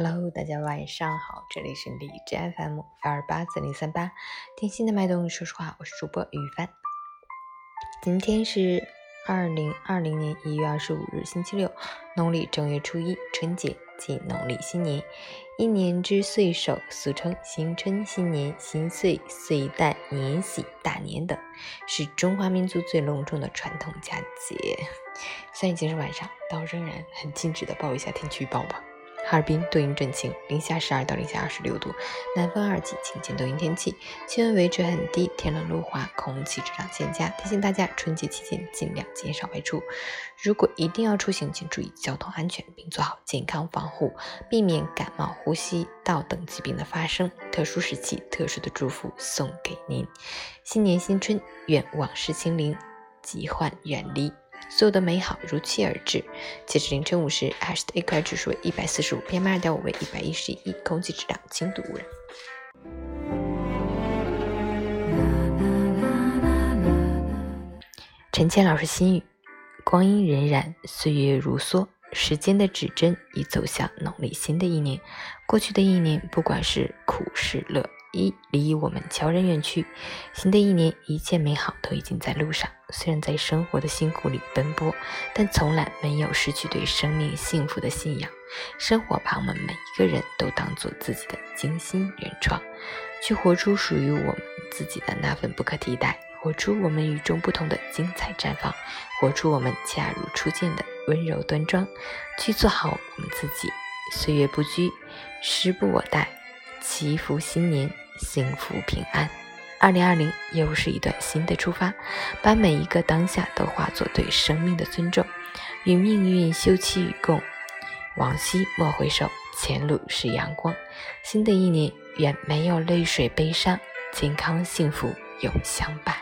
Hello，大家晚上好，这里是荔枝 FM 幺二八四零三八，听心的脉动。说实话，我是主播雨帆。今天是二零二零年一月二十五日，星期六，农历正月初一，春节即农历新年。一年之岁首，俗称新春、新年、新岁、岁旦、年喜、大年等，是中华民族最隆重的传统佳节。虽然已经是晚上，但我仍然很尽职的报一下天气预报吧。哈尔滨多云转晴，零下十二到零下二十六度，南风二级，晴间多云天气，气温维持很低，天冷路滑，空气质量欠佳。提醒大家，春节期间尽量减少外出，如果一定要出行，请注意交通安全，并做好健康防护，避免感冒、呼吸道等疾病的发生。特殊时期，特殊的祝福送给您，新年新春，愿往事清零，疾患远离。所有的美好如期而至。截至凌晨五时，ASH 的 AQI 指数为一百四十五，PM 二点五为一百一十一，空气质量轻度污染。陈谦老师心语：光阴荏苒，岁月如梭，时间的指针已走向农历新的一年。过去的一年，不管是苦是乐。一离我们悄然远去，新的一年一切美好都已经在路上。虽然在生活的辛苦里奔波，但从来没有失去对生命幸福的信仰。生活把我们每一个人都当做自己的精心原创，去活出属于我们自己的那份不可替代，活出我们与众不同的精彩绽放，活出我们恰如初见的温柔端庄，去做好我们自己。岁月不居，时不我待。祈福新年，幸福平安。二零二零又是一段新的出发，把每一个当下都化作对生命的尊重，与命运休戚与共。往昔莫回首，前路是阳光。新的一年，愿没有泪水悲伤，健康幸福永相伴。